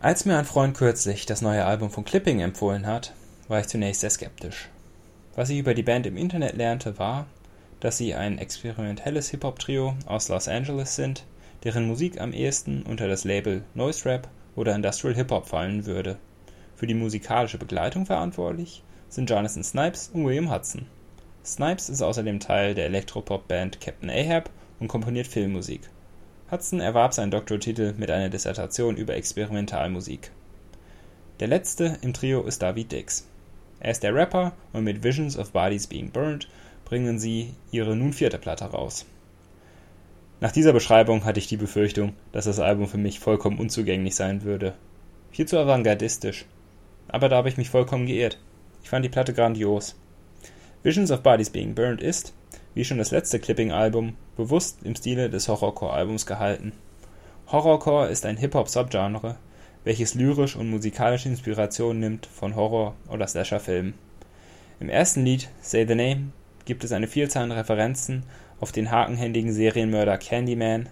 Als mir ein Freund kürzlich das neue Album von Clipping empfohlen hat, war ich zunächst sehr skeptisch. Was ich über die Band im Internet lernte, war, dass sie ein experimentelles Hip-Hop-Trio aus Los Angeles sind, deren Musik am ehesten unter das Label Noise Rap oder Industrial Hip-Hop fallen würde. Für die musikalische Begleitung verantwortlich sind Jonathan Snipes und William Hudson. Snipes ist außerdem Teil der Elektropop-Band Captain Ahab und komponiert Filmmusik. Hudson erwarb seinen Doktortitel mit einer Dissertation über Experimentalmusik. Der letzte im Trio ist David Dix. Er ist der Rapper und mit Visions of Bodies Being Burned bringen sie ihre nun vierte Platte raus. Nach dieser Beschreibung hatte ich die Befürchtung, dass das Album für mich vollkommen unzugänglich sein würde. Viel zu avantgardistisch. Aber da habe ich mich vollkommen geirrt. Ich fand die Platte grandios. Visions of Bodies Being Burned ist, wie schon das letzte Clipping-Album, bewusst im Stile des Horrorcore-Albums gehalten. Horrorcore ist ein Hip-Hop-Subgenre, welches lyrisch und musikalische Inspiration nimmt von Horror- oder Slasher-Filmen. Im ersten Lied, Say the Name, gibt es eine Vielzahl an Referenzen auf den hakenhändigen Serienmörder Candyman,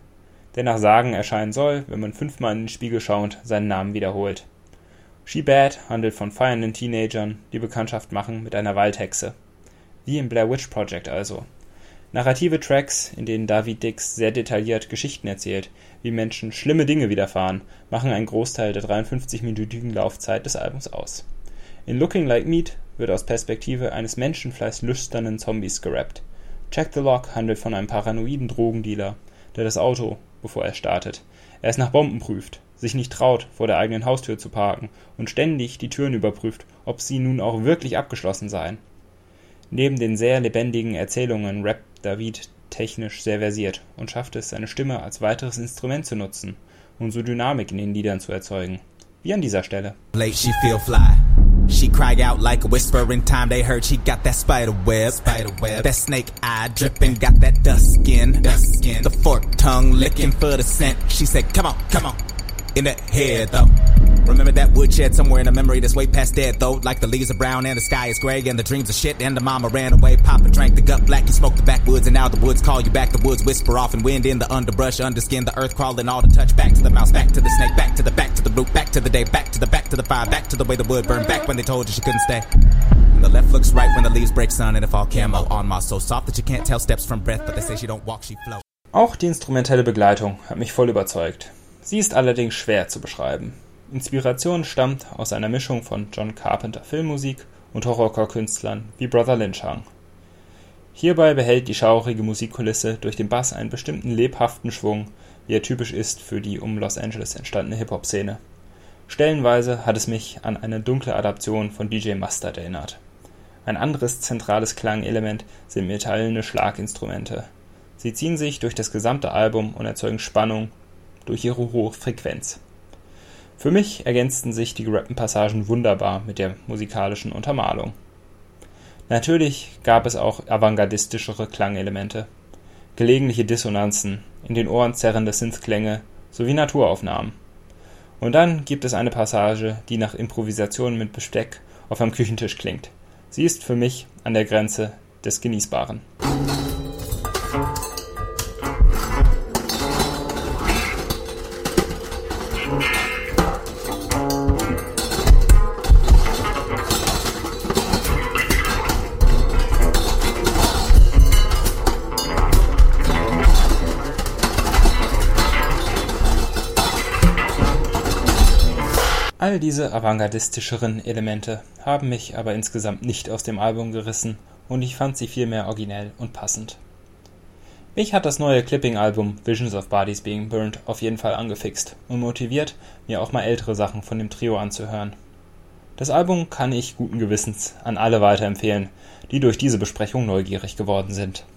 der nach Sagen erscheinen soll, wenn man fünfmal in den Spiegel schauend seinen Namen wiederholt. She Bad handelt von feiernden Teenagern, die Bekanntschaft machen mit einer Waldhexe. Wie im Blair Witch Project also. Narrative Tracks, in denen David Dix sehr detailliert Geschichten erzählt, wie Menschen schlimme Dinge widerfahren, machen einen Großteil der 53-minütigen Laufzeit des Albums aus. In Looking Like Meat wird aus Perspektive eines menschenfleischlüsternen Zombies gerappt. Check the Lock handelt von einem paranoiden Drogendealer, der das Auto, bevor er startet, erst nach Bomben prüft, sich nicht traut, vor der eigenen Haustür zu parken und ständig die Türen überprüft, ob sie nun auch wirklich abgeschlossen seien. Neben den sehr lebendigen Erzählungen rappt David technisch sehr versiert und schafft es, seine Stimme als weiteres Instrument zu nutzen und so Dynamik in den Liedern zu erzeugen. Wie an dieser Stelle. she feel fly. She cry out like a whisper in time they heard she got that spider web. Spider web. That snake eye dripping, got that dust skin. Dust skin. The fork tongue licking for the scent. She said, come on, come on. In the head though. Remember that woodshed somewhere in a memory that's way past dead, though. Like the leaves are brown and the sky is gray and the dreams are shit. And the mama ran away. Papa drank the gut black. You smoked the backwoods and now the woods call you back. The woods whisper off and wind in the underbrush, underskin, the earth crawling, all the touch. Back to the mouse, back to the snake, back to the back to the root, back to the day, back to the back to the fire, back to the way the wood burned, back when they told you she couldn't stay. And the left looks right when the leaves break sun and if all camo on moss so soft that you can't tell steps from breath, but they say she don't walk, she float. Auch die instrumentelle Begleitung hat mich voll überzeugt. Sie ist allerdings schwer zu beschreiben. Inspiration stammt aus einer Mischung von John Carpenter Filmmusik und Horrorcore-Künstlern wie Brother Lynch Hung. Hierbei behält die schaurige Musikkulisse durch den Bass einen bestimmten lebhaften Schwung, wie er typisch ist für die um Los Angeles entstandene Hip-Hop-Szene. Stellenweise hat es mich an eine dunkle Adaption von DJ Mustard erinnert. Ein anderes zentrales Klangelement sind metallene Schlaginstrumente. Sie ziehen sich durch das gesamte Album und erzeugen Spannung durch ihre hohe Frequenz. Für mich ergänzten sich die gerappten Passagen wunderbar mit der musikalischen Untermalung. Natürlich gab es auch avantgardistischere Klangelemente, gelegentliche Dissonanzen, in den Ohren zerrende Synthklänge sowie Naturaufnahmen. Und dann gibt es eine Passage, die nach Improvisation mit Besteck auf einem Küchentisch klingt. Sie ist für mich an der Grenze des Genießbaren. All diese avantgardistischeren Elemente haben mich aber insgesamt nicht aus dem Album gerissen und ich fand sie vielmehr originell und passend. Mich hat das neue Clipping-Album Visions of Bodies Being Burned auf jeden Fall angefixt und motiviert, mir auch mal ältere Sachen von dem Trio anzuhören. Das Album kann ich guten Gewissens an alle weiterempfehlen, die durch diese Besprechung neugierig geworden sind